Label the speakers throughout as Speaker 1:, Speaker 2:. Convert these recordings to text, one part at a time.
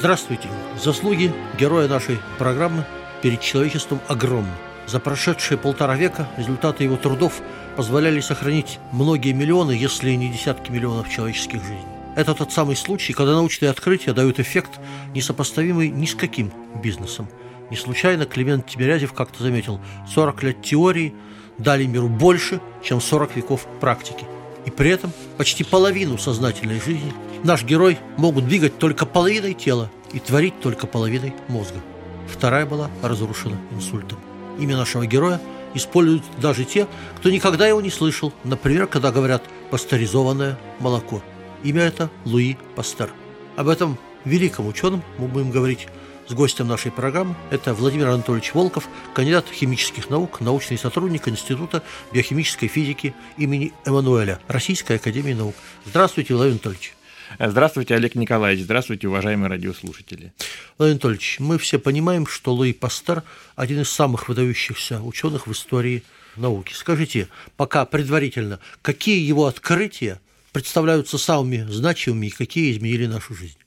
Speaker 1: Здравствуйте! Заслуги героя нашей программы перед человечеством огромны. За прошедшие полтора века результаты его трудов позволяли сохранить многие миллионы, если не десятки миллионов человеческих жизней. Это тот самый случай, когда научные открытия дают эффект, несопоставимый ни с каким бизнесом. Не случайно Климент Тимирязев как-то заметил, 40 лет теории дали миру больше, чем 40 веков практики. И при этом почти половину сознательной жизни наш герой могут двигать только половиной тела и творить только половиной мозга. Вторая была разрушена инсультом. Имя нашего героя используют даже те, кто никогда его не слышал, например, когда говорят «пастеризованное молоко». Имя это Луи Пастер. Об этом великом ученом мы будем говорить с гостем нашей программы. Это Владимир Анатольевич Волков, кандидат химических наук, научный сотрудник Института биохимической физики имени Эммануэля Российской Академии Наук. Здравствуйте, Владимир Анатольевич.
Speaker 2: Здравствуйте, Олег Николаевич. Здравствуйте, уважаемые радиослушатели.
Speaker 1: Владимир Анатольевич, мы все понимаем, что Луи Пастер – один из самых выдающихся ученых в истории науки. Скажите, пока предварительно, какие его открытия представляются самыми значимыми и какие изменили нашу жизнь?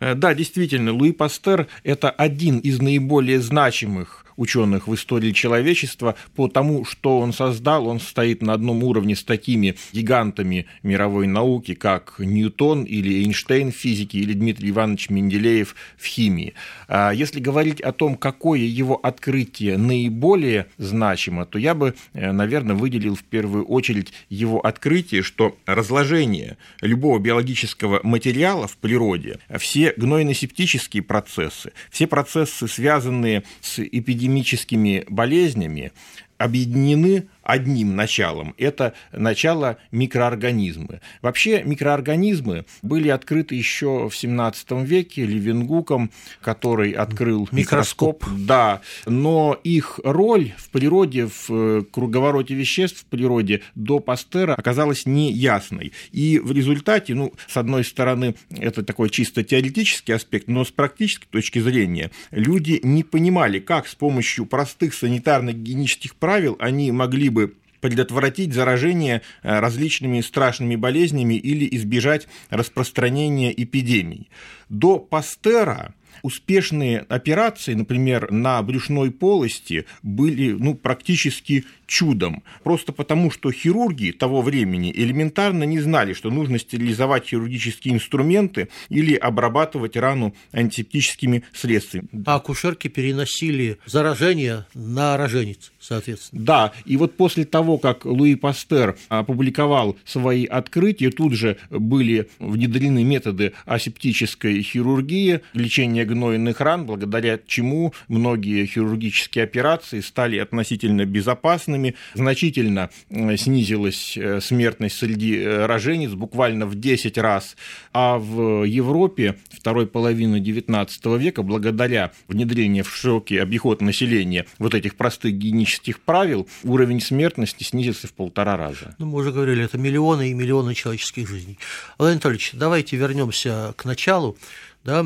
Speaker 2: Э, да, действительно, Луи Пастер – это один из наиболее значимых ученых в истории человечества по тому, что он создал, он стоит на одном уровне с такими гигантами мировой науки, как Ньютон или Эйнштейн в физике, или Дмитрий Иванович Менделеев в химии. А если говорить о том, какое его открытие наиболее значимо, то я бы, э, наверное, выделил в первую очередь его открытие, что разложение любого биологического материала в природе, все гнойно-септические процессы, все процессы, связанные с эпидемией, эпидемическими болезнями объединены одним началом. Это начало микроорганизмы. Вообще микроорганизмы были открыты еще в 17 веке Левенгуком, который открыл микроскоп. микроскоп. Да, но их роль в природе, в э, круговороте веществ в природе до Пастера оказалась неясной. И в результате, ну, с одной стороны, это такой чисто теоретический аспект, но с практической точки зрения люди не понимали, как с помощью простых санитарно-гигиенических правил они могли бы предотвратить заражение э, различными страшными болезнями или избежать распространения эпидемий. До Пастера успешные операции, например, на брюшной полости, были ну, практически чудом. Просто потому, что хирурги того времени элементарно не знали, что нужно стерилизовать хирургические инструменты или обрабатывать рану антисептическими средствами.
Speaker 1: А акушерки переносили заражение на роженец, соответственно.
Speaker 2: Да, и вот после того, как Луи Пастер опубликовал свои открытия, тут же были внедрены методы асептической хирургии, лечения гнойных ран, благодаря чему многие хирургические операции стали относительно безопасными, значительно э, снизилась э, смертность среди э, рожениц буквально в 10 раз, а в Европе второй половины XIX века, благодаря внедрению в широкий обиход населения вот этих простых гигиенических правил, уровень смертности снизился в полтора раза.
Speaker 1: Ну, мы уже говорили, это миллионы и миллионы человеческих жизней. Владимир Анатольевич, давайте вернемся к началу. Да?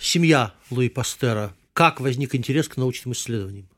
Speaker 1: Семья Луи Пастера. Как возник интерес к научным исследованиям?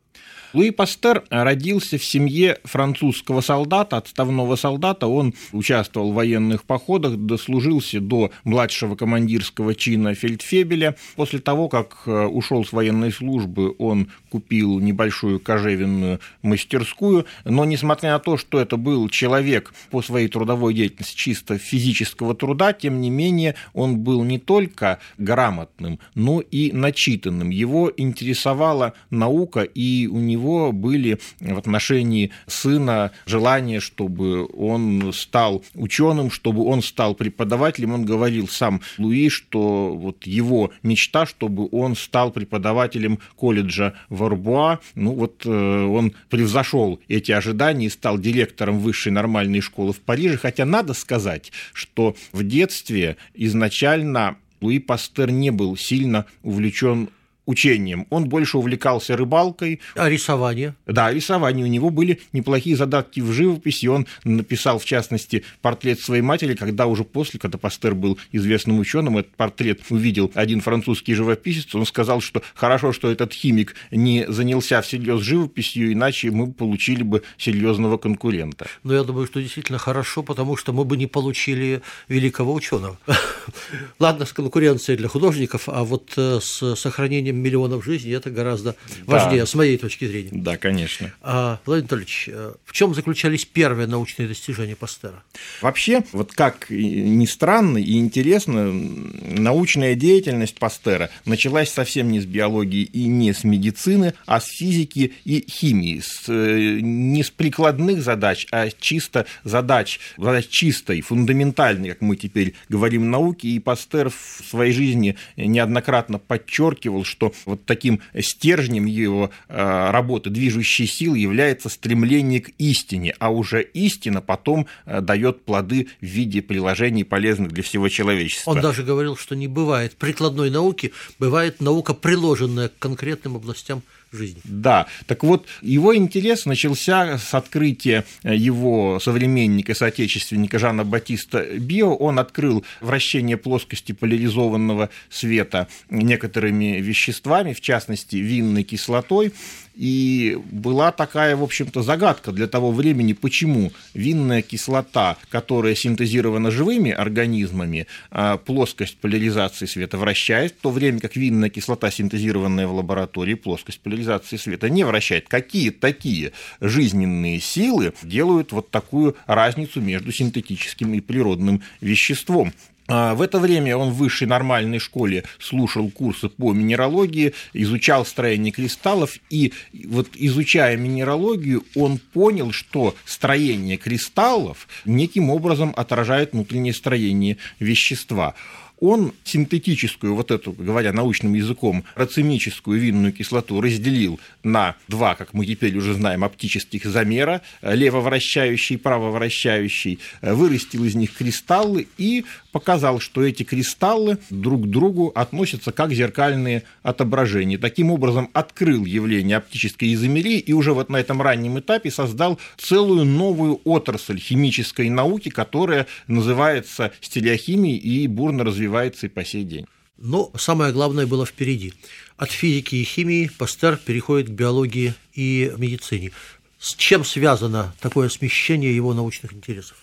Speaker 2: Луи Пастер родился в семье французского солдата, отставного солдата. Он участвовал в военных походах, дослужился до младшего командирского чина фельдфебеля. После того, как э, ушел с военной службы, он купил небольшую кожевенную мастерскую. Но несмотря на то, что это был человек по своей трудовой деятельности чисто физического труда, тем не менее он был не только грамотным, но и начитанным. Его интересовала наука, и у него были в отношении сына желание, чтобы он стал ученым, чтобы он стал преподавателем. Он говорил сам Луи, что вот его мечта, чтобы он стал преподавателем колледжа Варбуа. Ну вот э, он превзошел эти ожидания и стал директором высшей нормальной школы в Париже. Хотя надо сказать, что в детстве изначально Луи Пастер не был сильно увлечен учением. Он больше увлекался рыбалкой.
Speaker 1: А рисование?
Speaker 2: Да, рисование. У него были неплохие задатки в живописи. Он написал, в частности, портрет своей матери, когда уже после, когда Пастер был известным ученым, этот портрет увидел один французский живописец. Он сказал, что хорошо, что этот химик не занялся всерьез живописью, иначе мы получили бы серьезного конкурента.
Speaker 1: Но я думаю, что действительно хорошо, потому что мы бы не получили великого ученого. Ладно, с конкуренцией для художников, а вот э, с сохранением спасением миллионов жизней это гораздо важнее, да. с моей точки зрения.
Speaker 2: Да, конечно.
Speaker 1: А, Владимир Анатольевич, э, в чем заключались первые научные достижения Пастера?
Speaker 2: Вообще, вот как ни странно и интересно, научная деятельность Пастера началась совсем не с биологии и не с медицины, а с физики и химии, с, э, не с прикладных задач, а чисто задач, задач чистой, фундаментальной, как мы теперь говорим, науки, и Пастер в своей жизни неоднократно подчеркивал, что что вот таким стержнем его э, работы, движущей силы является стремление к истине, а уже истина потом э, дает плоды в виде приложений, полезных для всего человечества.
Speaker 1: Он даже говорил, что не бывает прикладной науки, бывает наука, приложенная к конкретным областям жизни.
Speaker 2: Да, так вот, его интерес начался с открытия его современника, соотечественника Жана Батиста Био. Он открыл вращение плоскости поляризованного света некоторыми веществами, в частности, винной кислотой. И была такая, в общем-то, загадка для того времени, почему винная кислота, которая синтезирована живыми организмами, а, плоскость поляризации света вращает, в то время как винная кислота, синтезированная в лаборатории, плоскость поляризации света не вращает. Какие такие жизненные силы делают вот такую разницу между синтетическим и природным веществом? А, в это время он в высшей нормальной школе слушал курсы по минералогии, изучал строение кристаллов, и вот изучая минералогию, он понял, что строение кристаллов неким образом отражает внутреннее строение вещества он синтетическую, вот эту, говоря научным языком, рацемическую винную кислоту разделил на два, как мы теперь уже знаем, оптических замера, левовращающий и правовращающий, вырастил из них кристаллы и показал, что эти кристаллы друг к другу относятся как зеркальные отображения. Таким образом, открыл явление оптической изомерии и уже вот на этом раннем этапе создал целую новую отрасль химической науки, которая называется стилиохимией и бурно развивается и по сей день.
Speaker 1: Но самое главное было впереди. От физики и химии Пастер переходит к биологии и медицине. С чем связано такое смещение его научных интересов?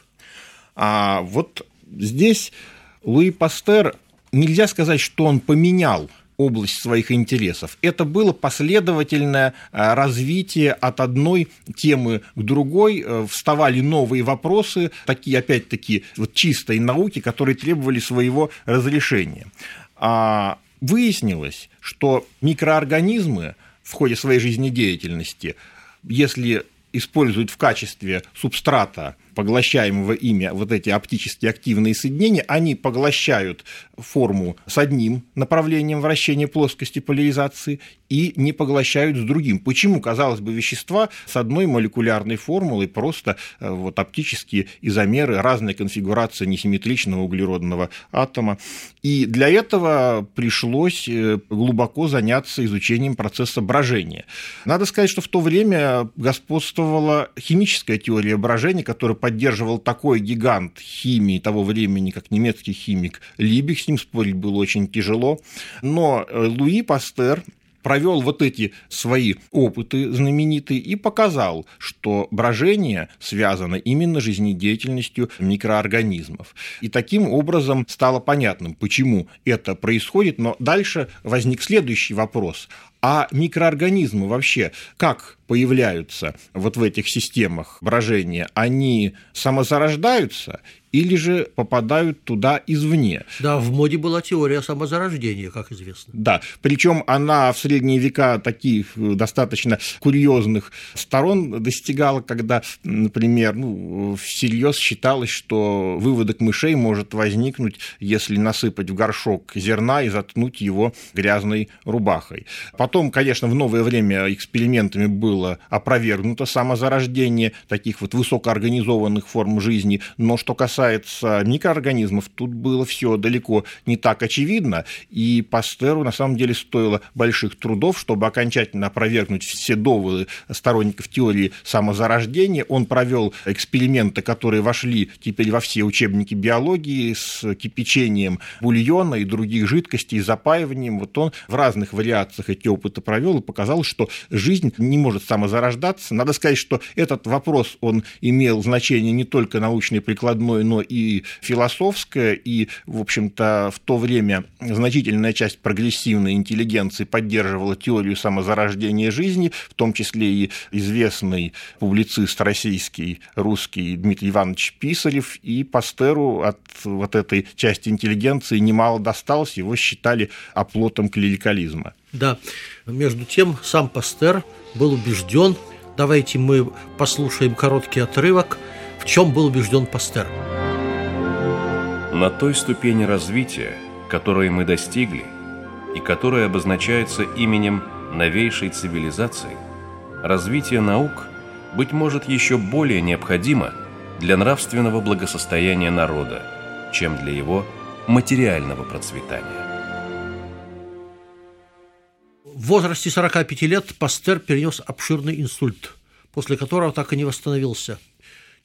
Speaker 2: А вот здесь Луи Пастер нельзя сказать, что он поменял область своих интересов. Это было последовательное э, развитие от одной темы к другой, э, вставали новые вопросы, такие, опять-таки, вот чистой науки, которые требовали своего разрешения. А выяснилось, что микроорганизмы в ходе своей жизнедеятельности, если используют в качестве субстрата поглощаемого ими вот эти оптически активные соединения, они поглощают форму с одним направлением вращения плоскости поляризации и не поглощают с другим. Почему, казалось бы, вещества с одной молекулярной формулой просто э, вот, оптические изомеры, разная конфигурация несимметричного углеродного атома. И для этого пришлось э, глубоко заняться изучением процесса брожения. Надо сказать, что в то время господствовала химическая теория брожения, которая поддерживал такой гигант химии того времени, как немецкий химик Либих, с ним спорить было очень тяжело. Но э, Луи Пастер провел вот эти свои опыты знаменитые и показал, что брожение связано именно жизнедеятельностью микроорганизмов. И таким образом стало понятным, почему это происходит, но дальше возник следующий вопрос. А микроорганизмы вообще как появляются вот в этих системах брожения, они самозарождаются или же попадают туда извне.
Speaker 1: Да, в моде была теория самозарождения, как известно.
Speaker 2: Да, причем она в средние века таких э, достаточно курьезных сторон достигала, когда, например, ну, всерьез считалось, что выводок мышей может возникнуть, если насыпать в горшок зерна и заткнуть его грязной рубахой. Потом, конечно, в новое время экспериментами было опровергнуто самозарождение таких вот высокоорганизованных форм жизни, но что касается микроорганизмов, тут было все далеко не так очевидно, и Пастеру на самом деле стоило больших трудов, чтобы окончательно опровергнуть все доводы сторонников теории самозарождения. Он провел эксперименты, которые вошли теперь во все учебники биологии с кипячением бульона и других жидкостей, запаиванием. Вот он в разных вариациях эти опыты провел и показал, что жизнь не может самозарождаться. Надо сказать, что этот вопрос, он имел значение не только научной прикладной, но и философское, и, в общем-то, в то время значительная часть прогрессивной интеллигенции поддерживала теорию самозарождения жизни, в том числе и известный публицист российский, русский Дмитрий Иванович Писарев, и Пастеру от вот этой части интеллигенции немало досталось, его считали оплотом клерикализма.
Speaker 1: Да, между тем сам Пастер был убежден, давайте мы послушаем короткий отрывок, в чем был убежден Пастер.
Speaker 3: На той ступени развития, которой мы достигли, и которая обозначается именем новейшей цивилизации, развитие наук, быть может, еще более необходимо для нравственного благосостояния народа, чем для его материального процветания.
Speaker 1: В возрасте 45 лет Пастер перенес обширный инсульт, после которого так и не восстановился.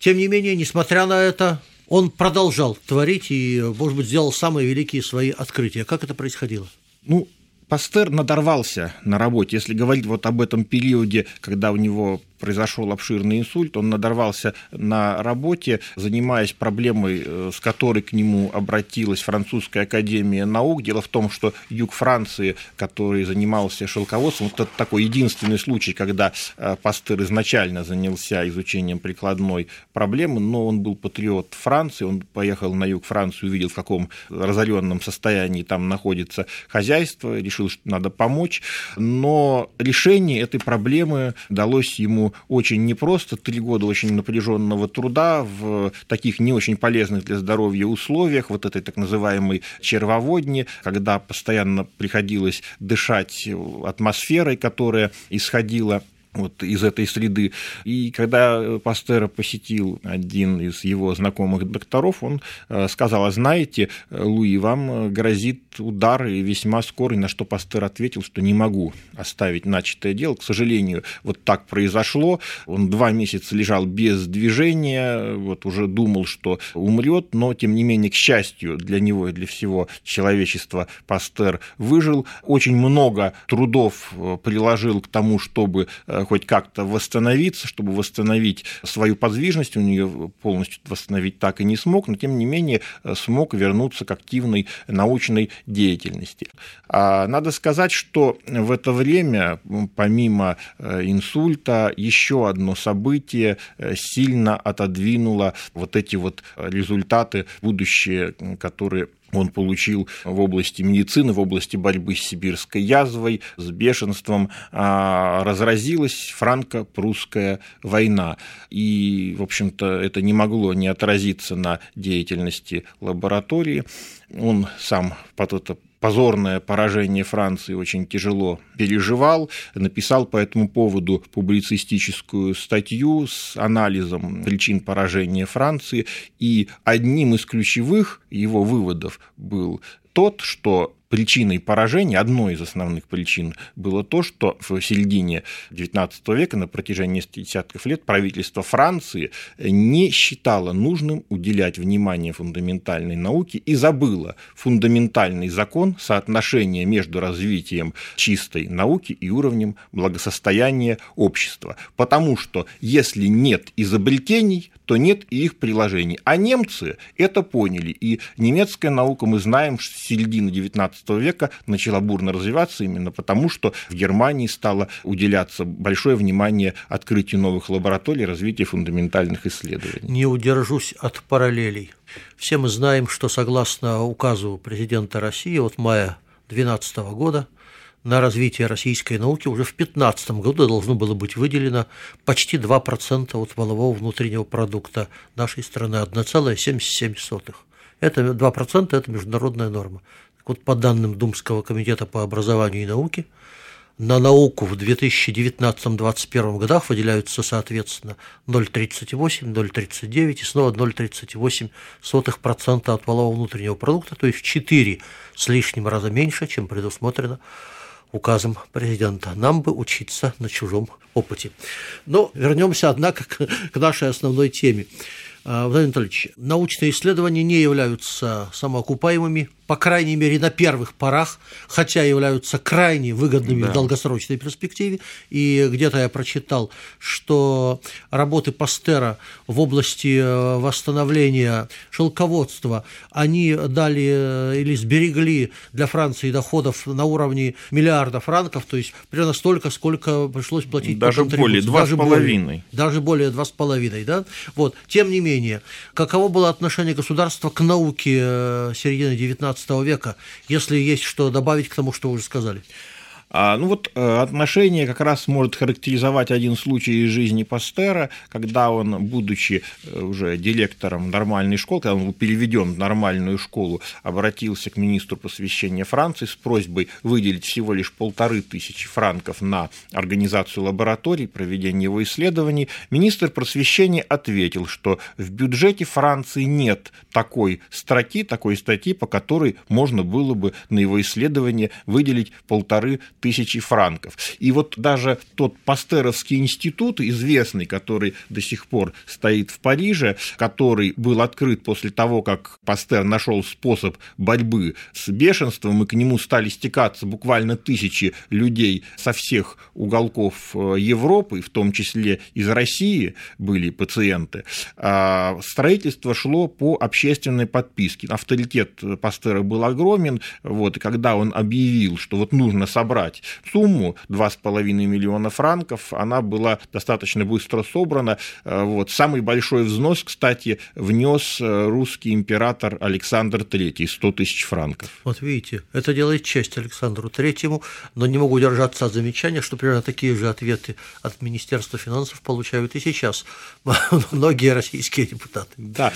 Speaker 1: Тем не менее, несмотря на это, он продолжал творить и, может быть, сделал самые великие свои открытия. Как это происходило?
Speaker 2: Ну, Пастер надорвался на работе. Если говорить вот об этом периоде, когда у него произошел обширный инсульт, он надорвался на работе, занимаясь проблемой, э, с которой к нему обратилась Французская академия наук. Дело в том, что юг Франции, который занимался шелководством, вот это такой единственный случай, когда э, Пастер изначально занялся изучением прикладной проблемы, но он был патриот Франции, он поехал на юг Франции, увидел, в каком разоренном состоянии там находится хозяйство, решил, что надо помочь, но решение этой проблемы далось ему очень непросто, три года очень напряженного труда в таких не очень полезных для здоровья условиях, вот этой так называемой червоводни, когда постоянно приходилось дышать атмосферой, которая исходила вот из этой среды. И когда Пастера посетил один из его знакомых докторов, он э, сказал, а знаете, Луи, вам грозит удар и весьма скорый, на что Пастер ответил, что не могу оставить начатое дело. К сожалению, вот так произошло. Он два месяца лежал без движения, вот уже думал, что умрет, но, тем не менее, к счастью для него и для всего человечества, Пастер выжил. Очень много трудов э, приложил к тому, чтобы э, хоть как-то восстановиться, чтобы восстановить свою подвижность, у нее полностью восстановить так и не смог, но тем не менее смог вернуться к активной научной деятельности. А надо сказать, что в это время, помимо э, инсульта, еще одно событие э, сильно отодвинуло вот эти вот результаты будущие, которые он получил в области медицины, в области борьбы с сибирской язвой, с бешенством. А, разразилась франко-прусская война. И, в общем-то, это не могло не отразиться на деятельности лаборатории. Он сам под это позорное поражение Франции очень тяжело переживал, написал по этому поводу публицистическую статью с анализом причин поражения Франции, и одним из ключевых его выводов был тот, что причиной поражения, одной из основных причин, было то, что в середине XIX века, на протяжении нескольких десятков лет, правительство Франции не считало нужным уделять внимание фундаментальной науке и забыло фундаментальный закон соотношения между развитием чистой науки и уровнем благосостояния общества. Потому что если нет изобретений, то нет и их приложений. А немцы это поняли. И немецкая наука, мы знаем, с середины XIX века начала бурно развиваться именно потому, что в Германии стало уделяться большое внимание открытию новых лабораторий, развитию фундаментальных исследований.
Speaker 1: Не удержусь от параллелей. Все мы знаем, что согласно указу президента России от мая 2012 года на развитие российской науки уже в 2015 году должно было быть выделено почти 2% от валового внутреннего продукта нашей страны, 1,77. Это 2% – это международная норма. Так вот, по данным Думского комитета по образованию и науке, на науку в 2019-2021 годах выделяются, соответственно, 0,38, 0,39 и снова 0,38% от валового внутреннего продукта, то есть в 4 с лишним раза меньше, чем предусмотрено указом президента. Нам бы учиться на чужом опыте. Но вернемся, однако, к нашей основной теме. А, Владимир Анатольевич, научные исследования не являются самоокупаемыми, по крайней мере, на первых порах, хотя являются крайне выгодными да. в долгосрочной перспективе. И где-то я прочитал, что работы Пастера в области э, восстановления шелководства, они дали э, или сберегли для Франции доходов на уровне миллиарда франков, то есть примерно столько, сколько пришлось платить
Speaker 2: даже более, два с половиной.
Speaker 1: Даже более два с половиной, да? Вот. Тем не менее, каково было отношение государства к науке э, середины 19 XIX века, если есть что добавить к тому, что вы уже сказали.
Speaker 2: А, ну вот э, отношение как раз может характеризовать один случай из жизни Пастера, когда он, будучи э, уже директором нормальной школы, когда он был переведен в нормальную школу, обратился к министру просвещения Франции с просьбой выделить всего лишь полторы тысячи франков на организацию лабораторий, проведение его исследований. Министр просвещения ответил, что в бюджете Франции нет такой строки, такой статьи, по которой можно было бы на его исследование выделить полторы тысячи франков. И вот даже тот Пастеровский институт, известный, который до сих пор стоит в Париже, который был открыт после того, как Пастер нашел способ борьбы с бешенством, и к нему стали стекаться буквально тысячи людей со всех уголков э, Европы, в том числе из России были пациенты, а строительство шло по общественной подписке. Авторитет Пастера был огромен, вот, и когда он объявил, что вот нужно собрать назвать сумму 2,5 миллиона франков, она была достаточно быстро собрана. Э, вот. Самый большой взнос, кстати, внес э, русский император Александр III, 100 тысяч франков.
Speaker 1: Вот видите, это делает честь Александру Третьему, но не могу удержаться от замечания, что примерно такие же ответы от Министерства финансов получают и сейчас многие российские депутаты.
Speaker 2: Да,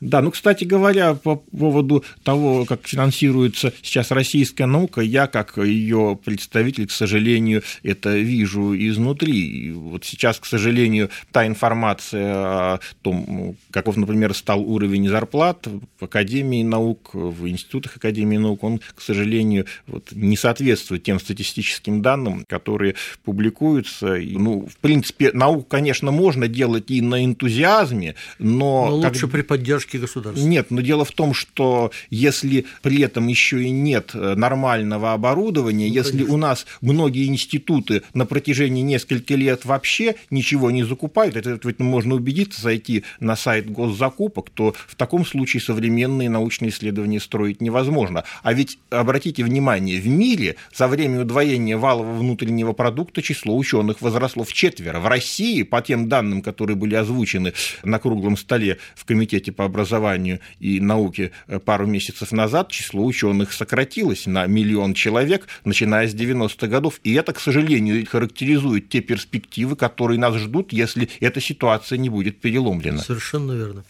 Speaker 2: да ну, кстати говоря, по поводу того, как финансируется сейчас российская наука, я, как ее представитель, к сожалению, это вижу изнутри. И вот сейчас, к сожалению, та информация о том, каков, например, стал уровень зарплат в Академии наук, в институтах Академии наук, он, к сожалению, вот, не соответствует тем статистическим данным, которые публикуются. И, ну, в принципе, науку, конечно, можно делать и на энтузиазме, но...
Speaker 1: Но лучше как... при поддержке государства.
Speaker 2: Нет, но дело в том, что если при этом еще и нет нормального оборудования, ну, если если у нас многие институты на протяжении нескольких лет вообще ничего не закупают, это ведь можно убедиться, зайти на сайт госзакупок, то в таком случае современные научные исследования строить невозможно. А ведь, обратите внимание, в мире за время удвоения валового внутреннего продукта число ученых возросло в четверо. В России, по тем данным, которые были озвучены на круглом столе в Комитете по образованию и науке э, пару месяцев назад, число ученых сократилось на миллион человек, начиная с 90-х годов. И это, к сожалению, характеризует те перспективы, которые нас ждут, если эта ситуация не будет переломлена.
Speaker 1: Совершенно верно.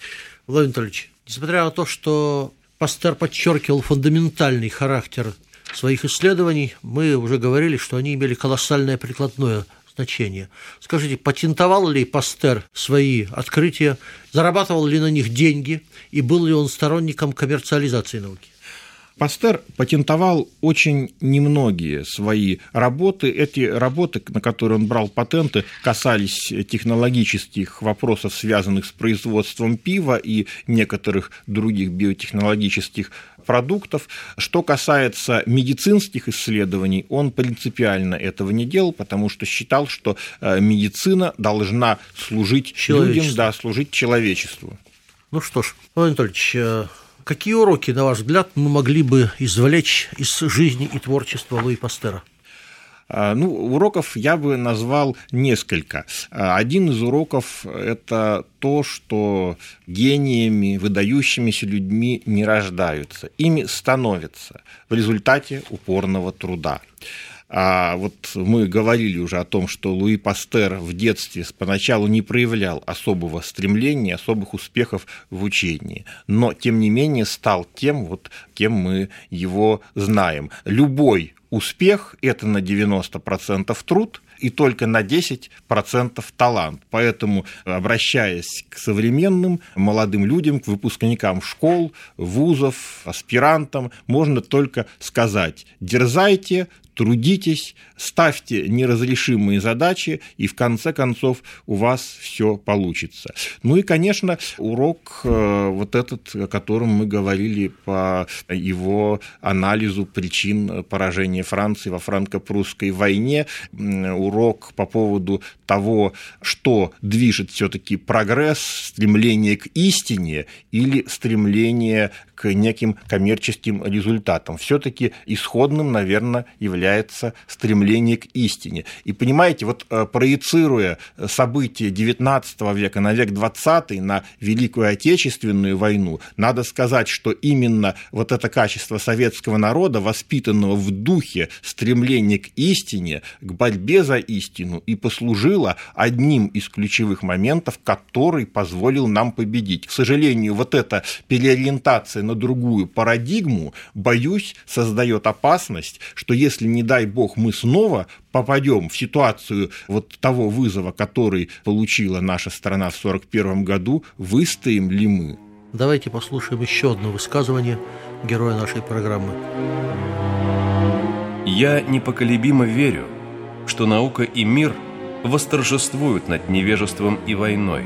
Speaker 1: Владимир Анатольевич, несмотря на то, что Пастер подчеркивал фундаментальный характер своих исследований, мы уже говорили, что они имели колоссальное прикладное значение. Скажите, патентовал ли Пастер свои открытия, зарабатывал ли на них деньги и был ли он сторонником коммерциализации науки?
Speaker 2: Пастер патентовал очень немногие свои работы. Эти работы, на которые он брал патенты, касались технологических вопросов, связанных с производством пива и некоторых других биотехнологических продуктов. Что касается медицинских исследований, он принципиально этого не делал, потому что считал, что э, медицина должна служить людям, да, служить человечеству.
Speaker 1: Ну что ж, Владимир Анатольевич, э, Какие уроки, на ваш взгляд, мы могли бы извлечь из жизни и творчества Луи Пастера?
Speaker 2: А, ну, уроков я бы назвал несколько. А, один из уроков – это то, что гениями, выдающимися людьми не рождаются, ими становятся в результате упорного труда. А вот мы говорили уже о том, что Луи Пастер в детстве поначалу не проявлял особого стремления, особых успехов в учении, но тем не менее стал тем, вот, кем мы его знаем. Любой успех – это на 90% труд, и только на 10% талант. Поэтому, обращаясь к современным молодым людям, к выпускникам школ, вузов, аспирантам, можно только сказать «дерзайте, трудитесь, ставьте неразрешимые задачи, и в конце концов у вас все получится. Ну и, конечно, урок э, вот этот, о котором мы говорили по его анализу причин поражения Франции во франко-прусской войне, урок по поводу того, что движет все-таки прогресс, стремление к истине или стремление к неким коммерческим результатам. Все-таки исходным, наверное, является стремление к истине. И понимаете, вот э, проецируя события XIX века на век XX, на Великую Отечественную войну, надо сказать, что именно вот это качество советского народа, воспитанного в духе стремления к истине, к борьбе за истину, и послужило одним из ключевых моментов, который позволил нам победить. К сожалению, вот эта переориентация на другую парадигму, боюсь, создает опасность, что если, не дай бог, мы снова попадем в ситуацию вот того вызова, который получила наша страна в 1941 году, выстоим ли мы?
Speaker 1: Давайте послушаем еще одно высказывание героя нашей программы.
Speaker 3: Я непоколебимо верю, что наука и мир восторжествуют над невежеством и войной,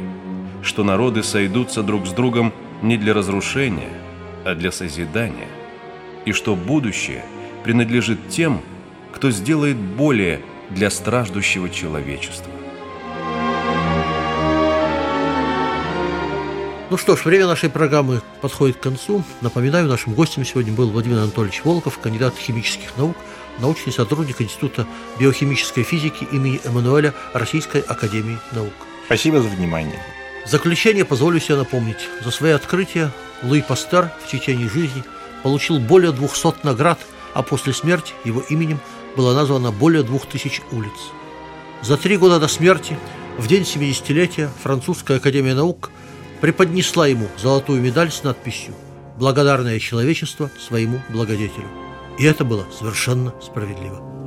Speaker 3: что народы сойдутся друг с другом не для разрушения, а для созидания, и что будущее принадлежит тем, кто сделает более для страждущего человечества.
Speaker 1: Ну что ж, время нашей программы подходит к концу. Напоминаю, нашим гостем сегодня был Владимир Анатольевич Волков, кандидат химических наук, научный сотрудник Института биохимической физики имени Эммануэля Российской Академии Наук.
Speaker 2: Спасибо за внимание.
Speaker 1: В заключение позволю себе напомнить, за свои открытия Луи Пастер в течение жизни получил более 200 наград, а после смерти его именем было названо более 2000 улиц. За три года до смерти, в день 70-летия, Французская академия наук преподнесла ему золотую медаль с надписью «Благодарное человечество своему благодетелю». И это было совершенно справедливо.